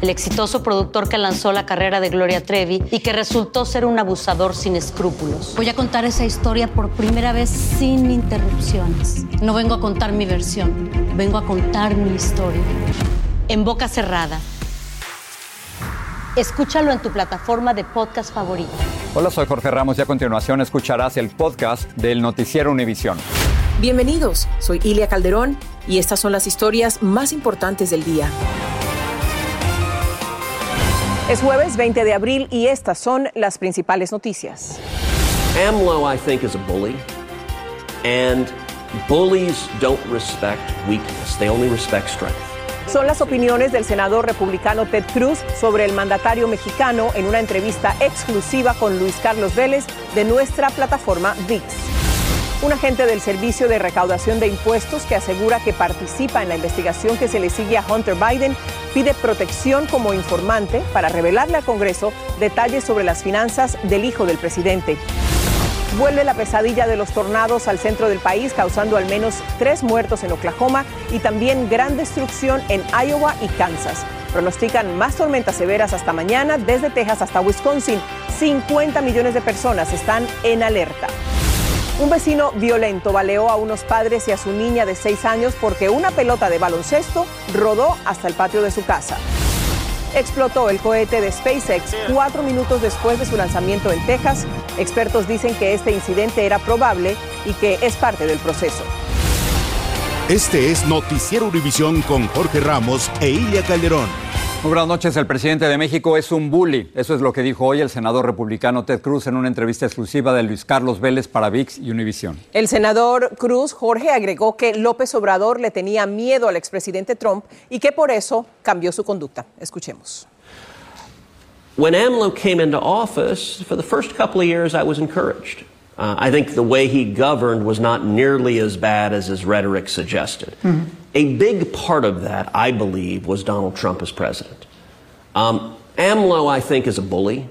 el exitoso productor que lanzó la carrera de Gloria Trevi y que resultó ser un abusador sin escrúpulos. Voy a contar esa historia por primera vez sin interrupciones. No vengo a contar mi versión, vengo a contar mi historia. En boca cerrada. Escúchalo en tu plataforma de podcast favorita. Hola, soy Jorge Ramos y a continuación escucharás el podcast del Noticiero Univisión. Bienvenidos, soy Ilia Calderón y estas son las historias más importantes del día. Es jueves 20 de abril y estas son las principales noticias. AMLO, I think, is a bully. And bullies don't respect weakness, they only respect strength. Son las opiniones del senador republicano Ted Cruz sobre el mandatario mexicano en una entrevista exclusiva con Luis Carlos Vélez de nuestra plataforma VIX. Un agente del Servicio de Recaudación de Impuestos que asegura que participa en la investigación que se le sigue a Hunter Biden pide protección como informante para revelarle al Congreso detalles sobre las finanzas del hijo del presidente. Vuelve la pesadilla de los tornados al centro del país, causando al menos tres muertos en Oklahoma y también gran destrucción en Iowa y Kansas. Pronostican más tormentas severas hasta mañana, desde Texas hasta Wisconsin. 50 millones de personas están en alerta. Un vecino violento baleó a unos padres y a su niña de seis años porque una pelota de baloncesto rodó hasta el patio de su casa. Explotó el cohete de SpaceX cuatro minutos después de su lanzamiento en Texas. Expertos dicen que este incidente era probable y que es parte del proceso. Este es Noticiero Univisión con Jorge Ramos e Ilia Calderón. Muy buenas noches. El presidente de México es un bully. Eso es lo que dijo hoy el senador republicano Ted Cruz en una entrevista exclusiva de Luis Carlos Vélez para VIX y Univisión. El senador Cruz, Jorge, agregó que López Obrador le tenía miedo al expresidente Trump y que por eso cambió su conducta. Escuchemos. When AMLO came into office, for the first couple of years, I was encouraged. Uh, I think the way he governed was not nearly as bad as his rhetoric suggested. Mm-hmm. A big part of that, I believe, was Donald Trump as president. Um, AMLO, I think, is a bully,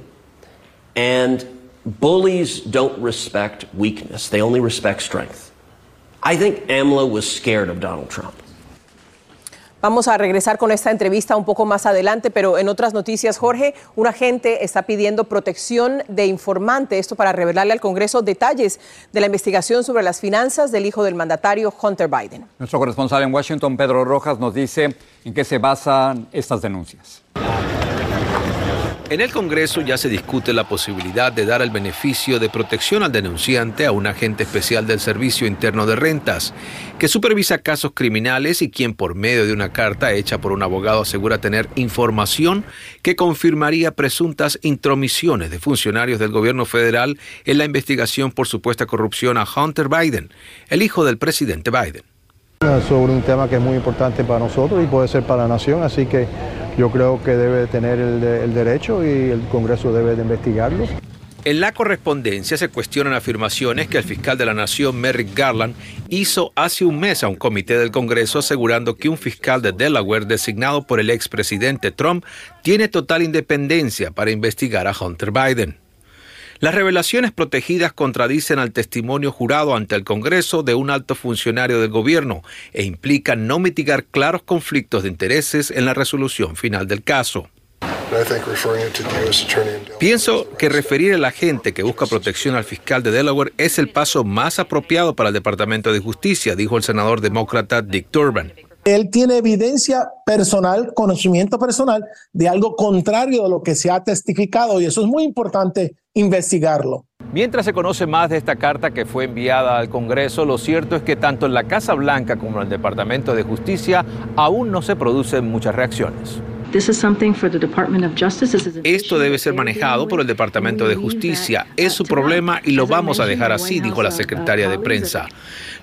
and bullies don't respect weakness, they only respect strength. I think AMLO was scared of Donald Trump. Vamos a regresar con esta entrevista un poco más adelante, pero en otras noticias, Jorge, un agente está pidiendo protección de informante, esto para revelarle al Congreso detalles de la investigación sobre las finanzas del hijo del mandatario Hunter Biden. Nuestro corresponsal en Washington, Pedro Rojas, nos dice en qué se basan estas denuncias. En el Congreso ya se discute la posibilidad de dar el beneficio de protección al denunciante a un agente especial del Servicio Interno de Rentas, que supervisa casos criminales y quien por medio de una carta hecha por un abogado asegura tener información que confirmaría presuntas intromisiones de funcionarios del gobierno federal en la investigación por supuesta corrupción a Hunter Biden, el hijo del presidente Biden. Sobre un tema que es muy importante para nosotros y puede ser para la nación, así que yo creo que debe tener el, derecho y el Congreso debe de investigarlo. En la correspondencia se cuestionan afirmaciones que el fiscal de la Nación, Merrick Garland, hizo hace un mes a un comité del Congreso asegurando que un fiscal de Delaware designado por el expresidente Trump tiene total independencia para investigar a Hunter Biden. Las revelaciones protegidas contradicen al testimonio jurado ante el Congreso de un alto funcionario del gobierno e implican no mitigar claros conflictos de intereses en la resolución final del caso. Pienso que referir al agente que busca protección al fiscal de Delaware es el paso más apropiado para el Departamento de Justicia, dijo el senador demócrata Dick Durbin. Él tiene evidencia personal, conocimiento personal de algo contrario de lo que se ha testificado y eso es muy importante investigarlo. Mientras se conoce más de esta carta que fue enviada al Congreso, lo cierto es que tanto en la Casa Blanca como en el Departamento de Justicia aún no se producen muchas reacciones. Esto debe ser manejado por el Departamento de Justicia. Es su problema y lo vamos a dejar así, dijo la secretaria de prensa.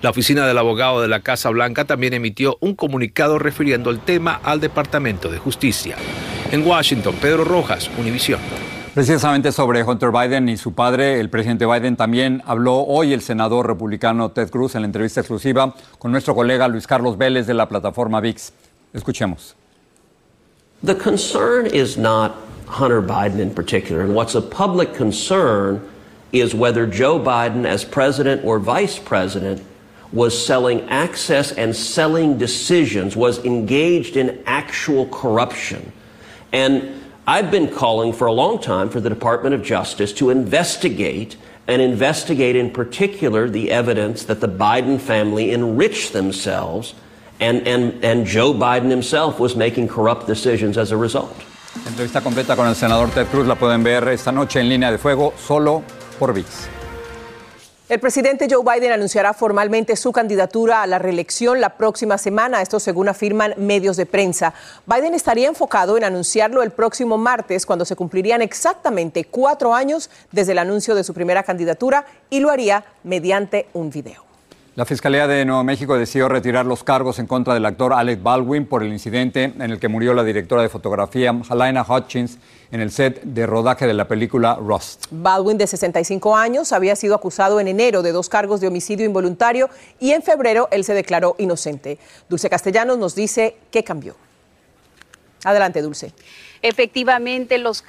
La oficina del abogado de la Casa Blanca también emitió un comunicado refiriendo el tema al Departamento de Justicia. En Washington, Pedro Rojas, Univisión. Precisamente sobre Hunter Biden y su padre, el presidente Biden, también habló hoy el senador republicano Ted Cruz en la entrevista exclusiva con nuestro colega Luis Carlos Vélez de la plataforma VIX. Escuchemos. The concern is not Hunter Biden in particular, and what's a public concern is whether Joe Biden, as president or vice president, was selling access and selling decisions, was engaged in actual corruption. And I've been calling for a long time for the Department of Justice to investigate and investigate in particular the evidence that the Biden family enriched themselves and, and, and Joe Biden himself was making corrupt decisions as a result. Entrevista completa con el senador Ted Cruz la pueden ver esta noche en línea de fuego solo por VIX. El presidente Joe Biden anunciará formalmente su candidatura a la reelección la próxima semana, esto según afirman medios de prensa. Biden estaría enfocado en anunciarlo el próximo martes, cuando se cumplirían exactamente cuatro años desde el anuncio de su primera candidatura, y lo haría mediante un video. La Fiscalía de Nuevo México decidió retirar los cargos en contra del actor Alec Baldwin por el incidente en el que murió la directora de fotografía Helena Hutchins en el set de rodaje de la película Rust. Baldwin, de 65 años, había sido acusado en enero de dos cargos de homicidio involuntario y en febrero él se declaró inocente. Dulce Castellanos nos dice qué cambió. Adelante, Dulce. Efectivamente, los,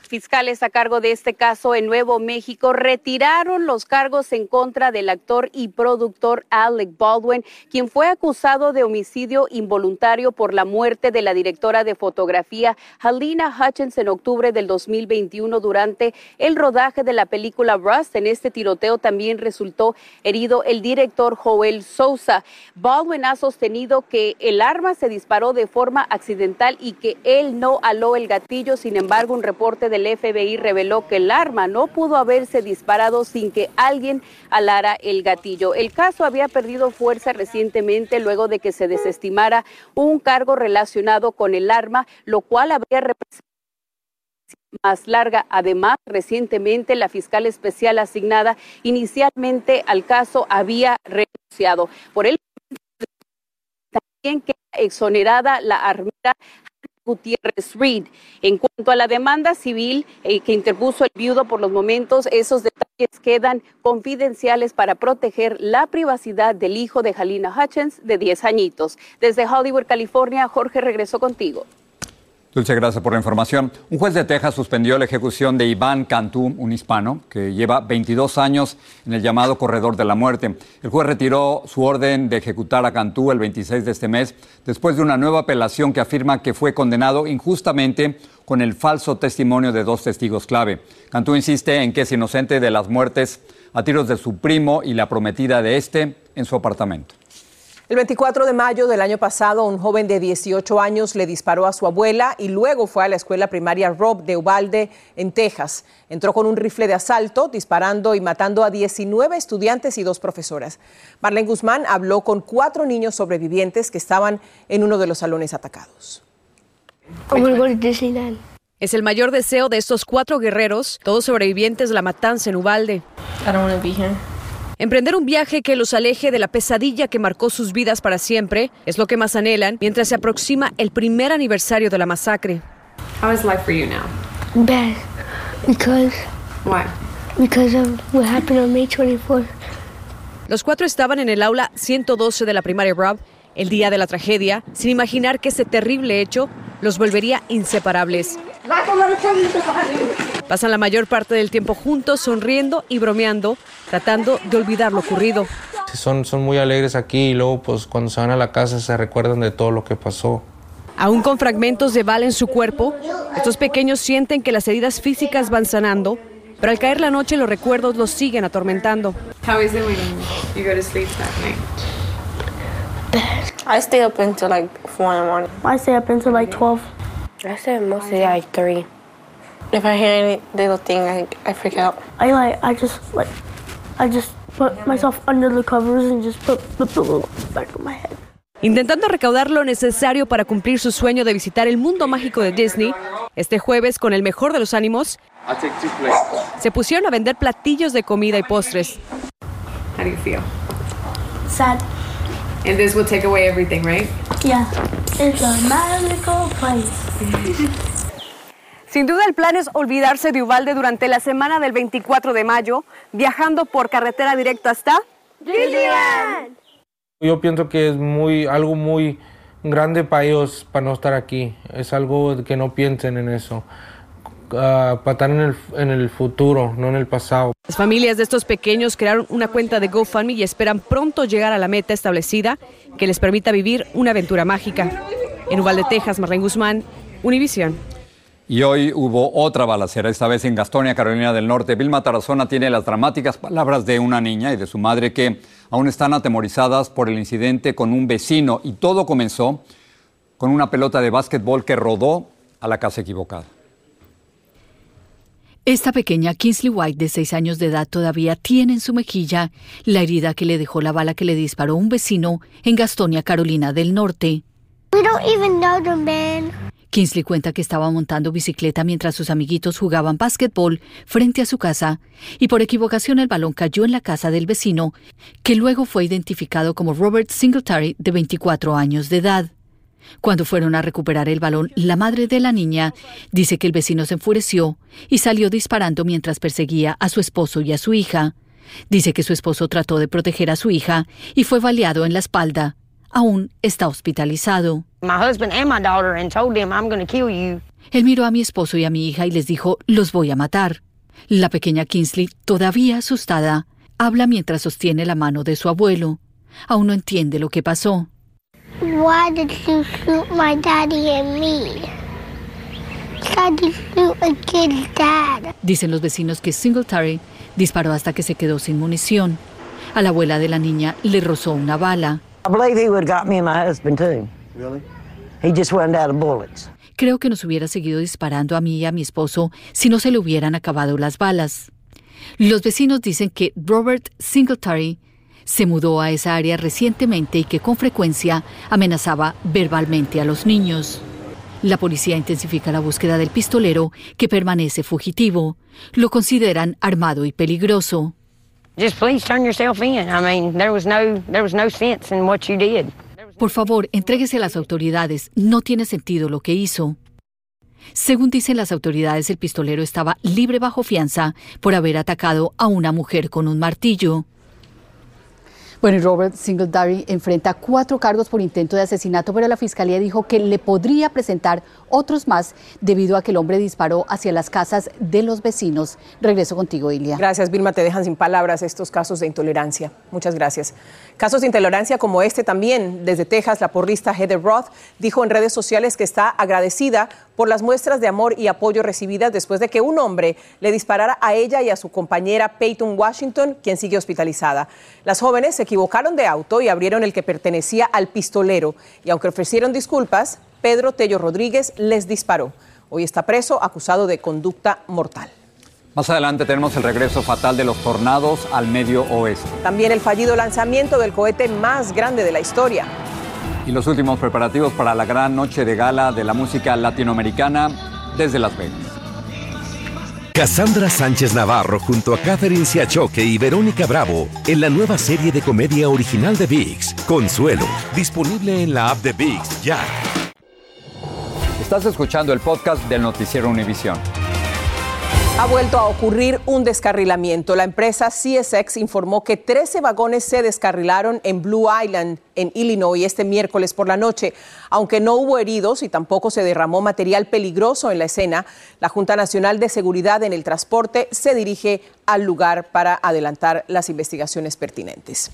fiscales a cargo de este caso en Nuevo México retiraron los cargos en contra del actor y productor Alec Baldwin, quien fue acusado de homicidio involuntario por la muerte de la directora de fotografía Halina Hutchins en octubre del 2021 durante el rodaje de la película Rust. En este tiroteo también resultó herido el director Joel Sousa. Baldwin ha sostenido que el arma se disparó de forma accidental y que él no aló el gatillo. Sin embargo, un reporte del FBI reveló que el arma no pudo haberse disparado sin que alguien alara el gatillo. El caso había perdido fuerza recientemente luego de que se desestimara un cargo relacionado con el arma, lo cual habría representado más larga. Además, recientemente la fiscal especial asignada inicialmente al caso había renunciado. Por el también queda exonerada la armera Gutiérrez Reed. En cuanto a la demanda civil eh, que interpuso el viudo, por los momentos esos detalles quedan confidenciales para proteger la privacidad del hijo de Halina Hutchins de 10 añitos. Desde Hollywood, California, Jorge regresó contigo. Dulce, gracias por la información. Un juez de Texas suspendió la ejecución de Iván Cantú, un hispano que lleva 22 años en el llamado Corredor de la Muerte. El juez retiró su orden de ejecutar a Cantú el 26 de este mes después de una nueva apelación que afirma que fue condenado injustamente con el falso testimonio de dos testigos clave. Cantú insiste en que es inocente de las muertes a tiros de su primo y la prometida de este en su apartamento. El 24 de mayo del año pasado, un joven de 18 años le disparó a su abuela y luego fue a la escuela primaria Rob de Uvalde, en Texas. Entró con un rifle de asalto, disparando y matando a 19 estudiantes y dos profesoras. Marlene Guzmán habló con cuatro niños sobrevivientes que estaban en uno de los salones atacados. Es el mayor deseo de estos cuatro guerreros, todos sobrevivientes de la matanza en Uvalde. Emprender un viaje que los aleje de la pesadilla que marcó sus vidas para siempre es lo que más anhelan mientras se aproxima el primer aniversario de la masacre. How is life for you now? Bad. Because. Why? Because of what happened on May 24th. Los cuatro estaban en el aula 112 de la primaria Rob el día de la tragedia, sin imaginar que ese terrible hecho los volvería inseparables. Pasan la mayor parte del tiempo juntos, sonriendo y bromeando, tratando de olvidar lo ocurrido. Son, son muy alegres aquí y luego pues cuando se van a la casa se recuerdan de todo lo que pasó. Aún con fragmentos de bala en su cuerpo, estos pequeños sienten que las heridas físicas van sanando, pero al caer la noche los recuerdos los siguen atormentando. How is I stay up until like 4 in the morning. I stay up until like 12. I stay up mostly like 3. If I hear any little thing, I, I freak out. I like, I just like, I just put myself under the covers and just put the pillow back of my head. Intentando recaudar lo necesario para cumplir su sueño de visitar el mundo mágico de Disney, este jueves, con el mejor de los ánimos, se pusieron a vender platillos de comida y postres. How do you feel? Sad. And this will take away everything, right? Yeah. It's a magical place. Sin duda el plan es olvidarse de Ubalde durante la semana del 24 de mayo, viajando por carretera directa hasta Disneyland. Yo pienso que es muy algo muy grande para ellos para no estar aquí. Es algo que no piensen en eso. Para estar en el, en el futuro, no en el pasado. Las familias de estos pequeños crearon una cuenta de GoFundMe y esperan pronto llegar a la meta establecida que les permita vivir una aventura mágica. En Uvalde, Texas, Marlene Guzmán, Univisión. Y hoy hubo otra balacera, esta vez en Gastonia, Carolina del Norte. Vilma Tarazona tiene las dramáticas palabras de una niña y de su madre que aún están atemorizadas por el incidente con un vecino. Y todo comenzó con una pelota de básquetbol que rodó a la casa equivocada. Esta pequeña Kingsley White de seis años de edad todavía tiene en su mejilla la herida que le dejó la bala que le disparó un vecino en Gastonia, Carolina del Norte. We don't even know the man. Kingsley cuenta que estaba montando bicicleta mientras sus amiguitos jugaban básquetbol frente a su casa y por equivocación el balón cayó en la casa del vecino, que luego fue identificado como Robert Singletary de 24 años de edad. Cuando fueron a recuperar el balón, la madre de la niña dice que el vecino se enfureció y salió disparando mientras perseguía a su esposo y a su hija. Dice que su esposo trató de proteger a su hija y fue baleado en la espalda. Aún está hospitalizado. Él miró a mi esposo y a mi hija y les dijo, los voy a matar. La pequeña Kingsley, todavía asustada, habla mientras sostiene la mano de su abuelo. Aún no entiende lo que pasó. Why did you shoot my daddy and me? Why did you shoot a kid's dad? Dicen los vecinos que Singletary disparó hasta que se quedó sin munición. A la abuela de la niña le rozó una bala. I believe he would have got me and my husband too. Really? He just went out of bullets. Creo que nos hubiera seguido disparando a mí y a mi esposo si no se le hubieran acabado las balas. Los vecinos dicen que Robert Singletary se mudó a esa área recientemente y que con frecuencia amenazaba verbalmente a los niños. La policía intensifica la búsqueda del pistolero que permanece fugitivo. Lo consideran armado y peligroso. Por favor, entréguese a las autoridades. No tiene sentido lo que hizo. Según dicen las autoridades, el pistolero estaba libre bajo fianza por haber atacado a una mujer con un martillo. Bueno, Robert Singletary enfrenta cuatro cargos por intento de asesinato, pero la fiscalía dijo que le podría presentar otros más debido a que el hombre disparó hacia las casas de los vecinos. Regreso contigo, Ilia. Gracias, Vilma. Te dejan sin palabras estos casos de intolerancia. Muchas gracias. Casos de intolerancia como este también. Desde Texas, la porrista Heather Roth dijo en redes sociales que está agradecida por las muestras de amor y apoyo recibidas después de que un hombre le disparara a ella y a su compañera Peyton Washington, quien sigue hospitalizada. Las jóvenes se equivocaron de auto y abrieron el que pertenecía al pistolero. Y aunque ofrecieron disculpas, Pedro Tello Rodríguez les disparó. Hoy está preso acusado de conducta mortal. Más adelante tenemos el regreso fatal de los tornados al medio oeste. También el fallido lanzamiento del cohete más grande de la historia. Y los últimos preparativos para la gran noche de gala de la música latinoamericana desde Las Vegas. Cassandra Sánchez Navarro junto a Catherine Siachoque y Verónica Bravo en la nueva serie de comedia original de VIX, Consuelo, disponible en la app de VIX ya. Estás escuchando el podcast del noticiero Univisión. Ha vuelto a ocurrir un descarrilamiento. La empresa CSX informó que 13 vagones se descarrilaron en Blue Island, en Illinois, este miércoles por la noche. Aunque no hubo heridos y tampoco se derramó material peligroso en la escena, la Junta Nacional de Seguridad en el Transporte se dirige al lugar para adelantar las investigaciones pertinentes.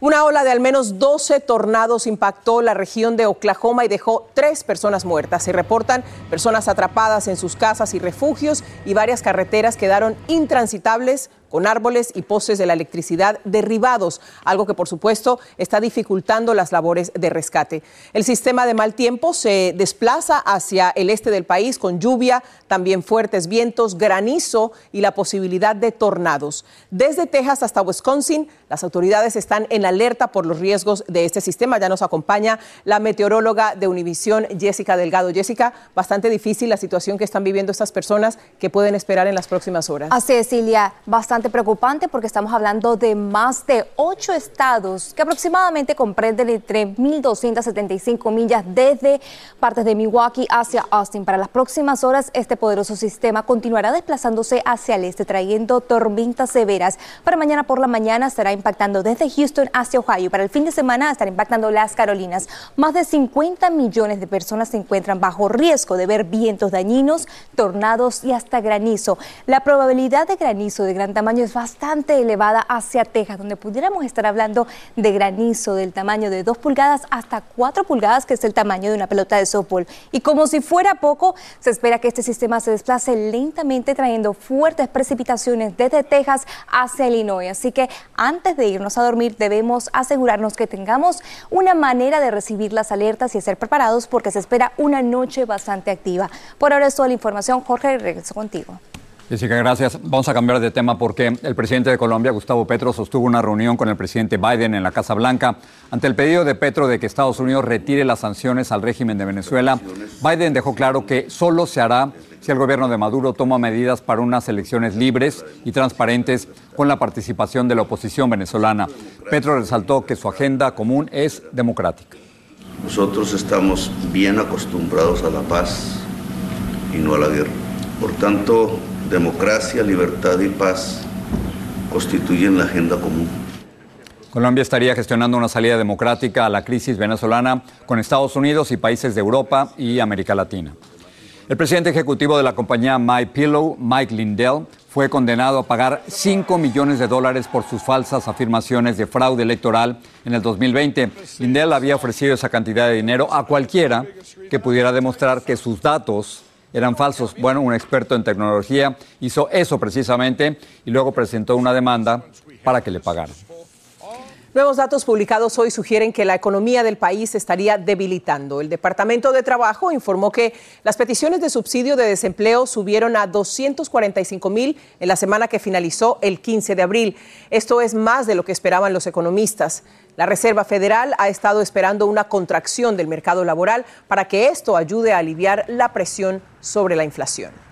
Una ola de al menos 12 tornados impactó la región de Oklahoma y dejó tres personas muertas. Se reportan personas atrapadas en sus casas y refugios y varias carreteras quedaron intransitables con árboles y postes de la electricidad derribados, algo que por supuesto está dificultando las labores de rescate. El sistema de mal tiempo se desplaza hacia el este del país con lluvia, también fuertes vientos, granizo y la posibilidad de tornados. Desde Texas hasta Wisconsin, las autoridades están en alerta por los riesgos de este sistema. Ya nos acompaña la meteoróloga de Univisión, Jessica Delgado. Jessica, bastante difícil la situación que están viviendo estas personas que pueden esperar en las próximas horas. Así es, Silvia, bastante bastante preocupante porque estamos hablando de más de ocho estados que aproximadamente comprenden entre 1.275 millas desde partes de Milwaukee hacia Austin. Para las próximas horas, este poderoso sistema continuará desplazándose hacia el este, trayendo tormentas severas. Para mañana por la mañana estará impactando desde Houston hacia Ohio. Para el fin de semana estará impactando las Carolinas. Más de 50 millones de personas se encuentran bajo riesgo de ver vientos dañinos, tornados y hasta granizo. La probabilidad de granizo de gran tamaño es bastante elevada hacia Texas, donde pudiéramos estar hablando de granizo del tamaño de 2 pulgadas hasta 4 pulgadas, que es el tamaño de una pelota de softball. Y como si fuera poco, se espera que este sistema se desplace lentamente trayendo fuertes precipitaciones desde Texas hacia Illinois. Así que antes de irnos a dormir debemos asegurarnos que tengamos una manera de recibir las alertas y ser preparados porque se espera una noche bastante activa. Por ahora es toda la información. Jorge, regreso contigo. Jessica, gracias. Vamos a cambiar de tema porque el presidente de Colombia, Gustavo Petro, sostuvo una reunión con el presidente Biden en la Casa Blanca ante el pedido de Petro de que Estados Unidos retire las sanciones al régimen de Venezuela. Biden dejó claro que solo se hará si el gobierno de Maduro toma medidas para unas elecciones libres y transparentes con la participación de la oposición venezolana. Petro resaltó que su agenda común es democrática. Nosotros estamos bien acostumbrados a la paz y no a la guerra. Por tanto, democracia, libertad y paz constituyen la agenda común. Colombia estaría gestionando una salida democrática a la crisis venezolana con Estados Unidos y países de Europa y América Latina. El presidente ejecutivo de la compañía MyPillow, Mike Lindell, fue condenado a pagar 5 millones de dólares por sus falsas afirmaciones de fraude electoral en el 2020. Lindell había ofrecido esa cantidad de dinero a cualquiera que pudiera demostrar que sus datos eran falsos. Bueno, un experto en tecnología hizo eso precisamente y luego presentó una demanda para que le pagaran. Nuevos datos publicados hoy sugieren que la economía del país estaría debilitando. El Departamento de Trabajo informó que las peticiones de subsidio de desempleo subieron a 245 mil en la semana que finalizó el 15 de abril. Esto es más de lo que esperaban los economistas. La Reserva Federal ha estado esperando una contracción del mercado laboral para que esto ayude a aliviar la presión sobre la inflación.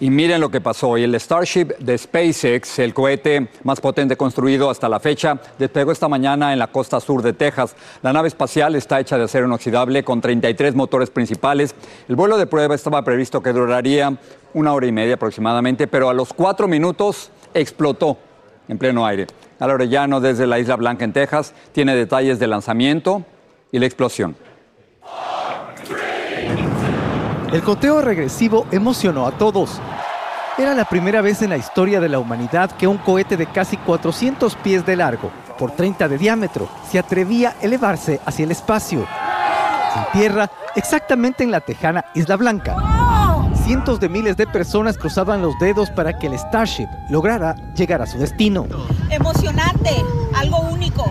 Y miren lo que pasó hoy. El Starship de SpaceX, el cohete más potente construido hasta la fecha, despegó esta mañana en la costa sur de Texas. La nave espacial está hecha de acero inoxidable con 33 motores principales. El vuelo de prueba estaba previsto que duraría una hora y media aproximadamente, pero a los cuatro minutos explotó en pleno aire. Al Orellano, desde la Isla Blanca en Texas, tiene detalles del lanzamiento y la explosión. El conteo regresivo emocionó a todos. Era la primera vez en la historia de la humanidad que un cohete de casi 400 pies de largo por 30 de diámetro se atrevía a elevarse hacia el espacio. En tierra, exactamente en la tejana Isla Blanca. Cientos de miles de personas cruzaban los dedos para que el Starship lograra llegar a su destino. Emocionante, algo único.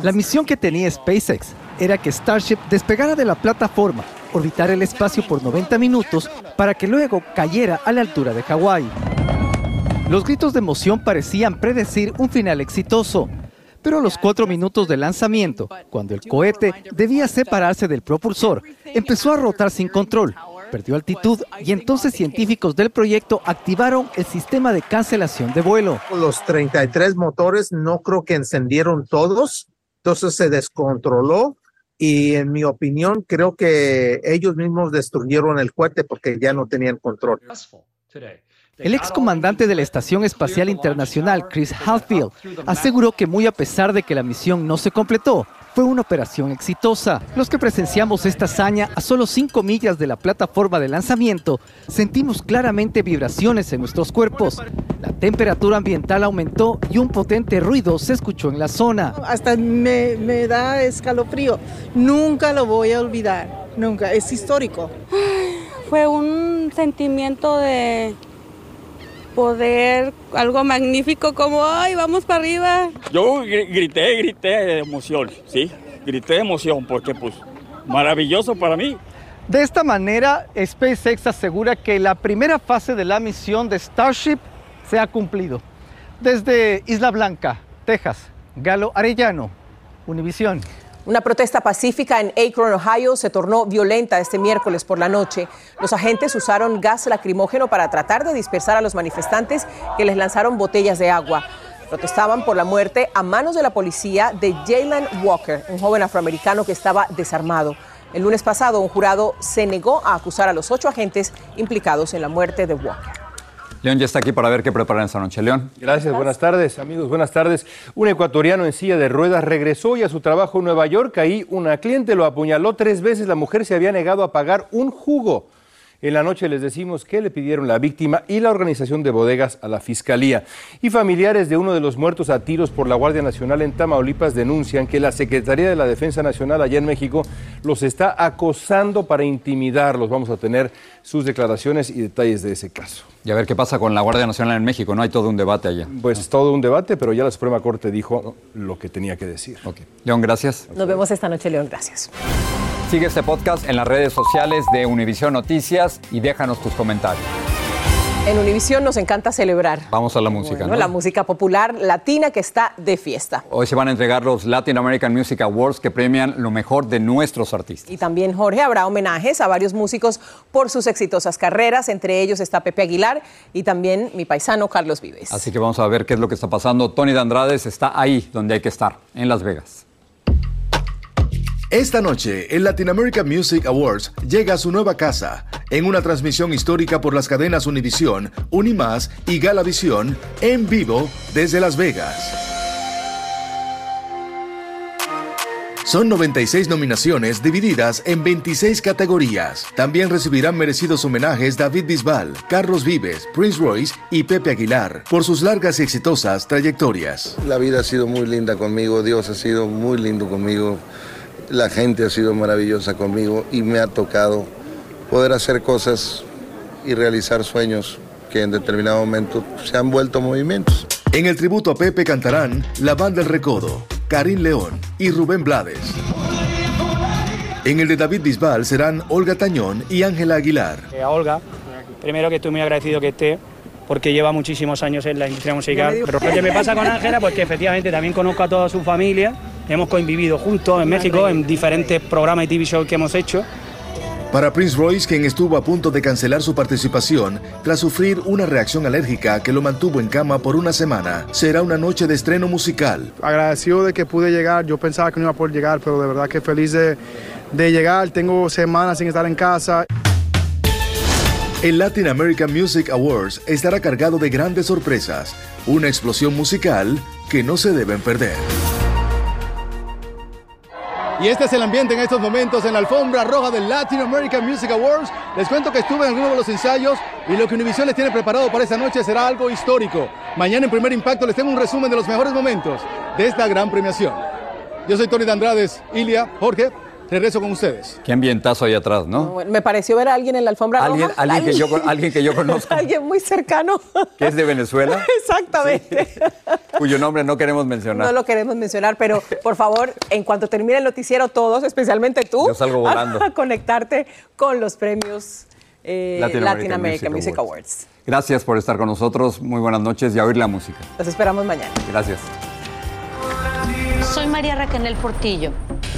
La misión que tenía SpaceX era que Starship despegara de la plataforma orbitar el espacio por 90 minutos para que luego cayera a la altura de Hawái. Los gritos de emoción parecían predecir un final exitoso, pero a los cuatro minutos de lanzamiento, cuando el cohete debía separarse del propulsor, empezó a rotar sin control, perdió altitud y entonces científicos del proyecto activaron el sistema de cancelación de vuelo. Los 33 motores no creo que encendieron todos, entonces se descontroló y en mi opinión creo que ellos mismos destruyeron el cohete porque ya no tenían control. El excomandante de la Estación Espacial Internacional, Chris Hadfield, aseguró que muy a pesar de que la misión no se completó, fue una operación exitosa. Los que presenciamos esta hazaña a solo 5 millas de la plataforma de lanzamiento, sentimos claramente vibraciones en nuestros cuerpos. La temperatura ambiental aumentó y un potente ruido se escuchó en la zona. Hasta me, me da escalofrío. Nunca lo voy a olvidar. Nunca. Es histórico. Fue un sentimiento de poder, algo magnífico como, ay, vamos para arriba. Yo grité, grité de emoción, sí, grité de emoción porque pues maravilloso para mí. De esta manera, SpaceX asegura que la primera fase de la misión de Starship se ha cumplido. Desde Isla Blanca, Texas, Galo Arellano, Univisión. Una protesta pacífica en Akron, Ohio, se tornó violenta este miércoles por la noche. Los agentes usaron gas lacrimógeno para tratar de dispersar a los manifestantes que les lanzaron botellas de agua. Protestaban por la muerte a manos de la policía de Jalen Walker, un joven afroamericano que estaba desarmado. El lunes pasado, un jurado se negó a acusar a los ocho agentes implicados en la muerte de Walker. León ya está aquí para ver qué preparan esta noche. León. Gracias, buenas tardes, amigos, buenas tardes. Un ecuatoriano en silla de ruedas regresó hoy a su trabajo en Nueva York. Ahí una cliente lo apuñaló tres veces. La mujer se había negado a pagar un jugo. En la noche les decimos que le pidieron la víctima y la organización de bodegas a la fiscalía. Y familiares de uno de los muertos a tiros por la Guardia Nacional en Tamaulipas denuncian que la Secretaría de la Defensa Nacional allá en México los está acosando para intimidarlos. Vamos a tener sus declaraciones y detalles de ese caso. Y a ver qué pasa con la Guardia Nacional en México. No hay todo un debate allá. Pues es todo un debate, pero ya la Suprema Corte dijo lo que tenía que decir. Ok. León, gracias. Nos vemos esta noche, León. Gracias. Sigue este podcast en las redes sociales de Univision Noticias y déjanos tus comentarios. En Univisión nos encanta celebrar. Vamos a la música, Bueno, ¿no? La música popular latina que está de fiesta. Hoy se van a entregar los Latin American Music Awards que premian lo mejor de nuestros artistas. Y también, Jorge, habrá homenajes a varios músicos por sus exitosas carreras. Entre ellos está Pepe Aguilar y también mi paisano Carlos Vives. Así que vamos a ver qué es lo que está pasando. Tony de Andrades está ahí donde hay que estar, en Las Vegas. Esta noche, el Latin American Music Awards llega a su nueva casa, en una transmisión histórica por las cadenas Univisión, Unimás y Galavisión, en vivo desde Las Vegas. Son 96 nominaciones divididas en 26 categorías. También recibirán merecidos homenajes David Bisbal, Carlos Vives, Prince Royce y Pepe Aguilar por sus largas y exitosas trayectorias. La vida ha sido muy linda conmigo, Dios ha sido muy lindo conmigo, la gente ha sido maravillosa conmigo y me ha tocado poder hacer cosas y realizar sueños que en determinado momento se han vuelto movimientos. En el tributo a Pepe cantarán La Banda El Recodo, Karim León y Rubén Blades. En el de David Bisbal serán Olga Tañón y Ángela Aguilar. Eh, a Olga, primero que estoy muy agradecido que esté, porque lleva muchísimos años en la industria musical. Pero lo que me pasa con Ángela, pues que efectivamente también conozco a toda su familia, hemos convivido juntos en México en diferentes programas y TV shows que hemos hecho. Para Prince Royce, quien estuvo a punto de cancelar su participación tras sufrir una reacción alérgica que lo mantuvo en cama por una semana, será una noche de estreno musical. agradecido de que pude llegar. Yo pensaba que no iba a poder llegar, pero de verdad que feliz de, de llegar. Tengo semanas sin estar en casa. El Latin American Music Awards estará cargado de grandes sorpresas, una explosión musical que no se deben perder. Y este es el ambiente en estos momentos en la alfombra roja del Latin American Music Awards. Les cuento que estuve en algunos de los ensayos y lo que Univision les tiene preparado para esta noche será algo histórico. Mañana en Primer Impacto les tengo un resumen de los mejores momentos de esta gran premiación. Yo soy Tony de Andrades, Ilia, Jorge, regreso con ustedes. Qué ambientazo ahí atrás, ¿no? Bueno, me pareció ver a alguien en la alfombra Alguien, roja. alguien, que yo, con- alguien que yo conozco, Alguien muy cercano. que es de Venezuela, Exactamente. cuyo nombre no queremos mencionar. No lo queremos mencionar, pero por favor, en cuanto termine el noticiero, todos, especialmente tú, Yo salgo volando. a conectarte con los premios eh, Latin Latin, American American, Music Music Awards. Gracias por estar con nosotros. Muy buenas noches y a oír la música. Los esperamos mañana. Gracias. Soy María Raquel Portillo.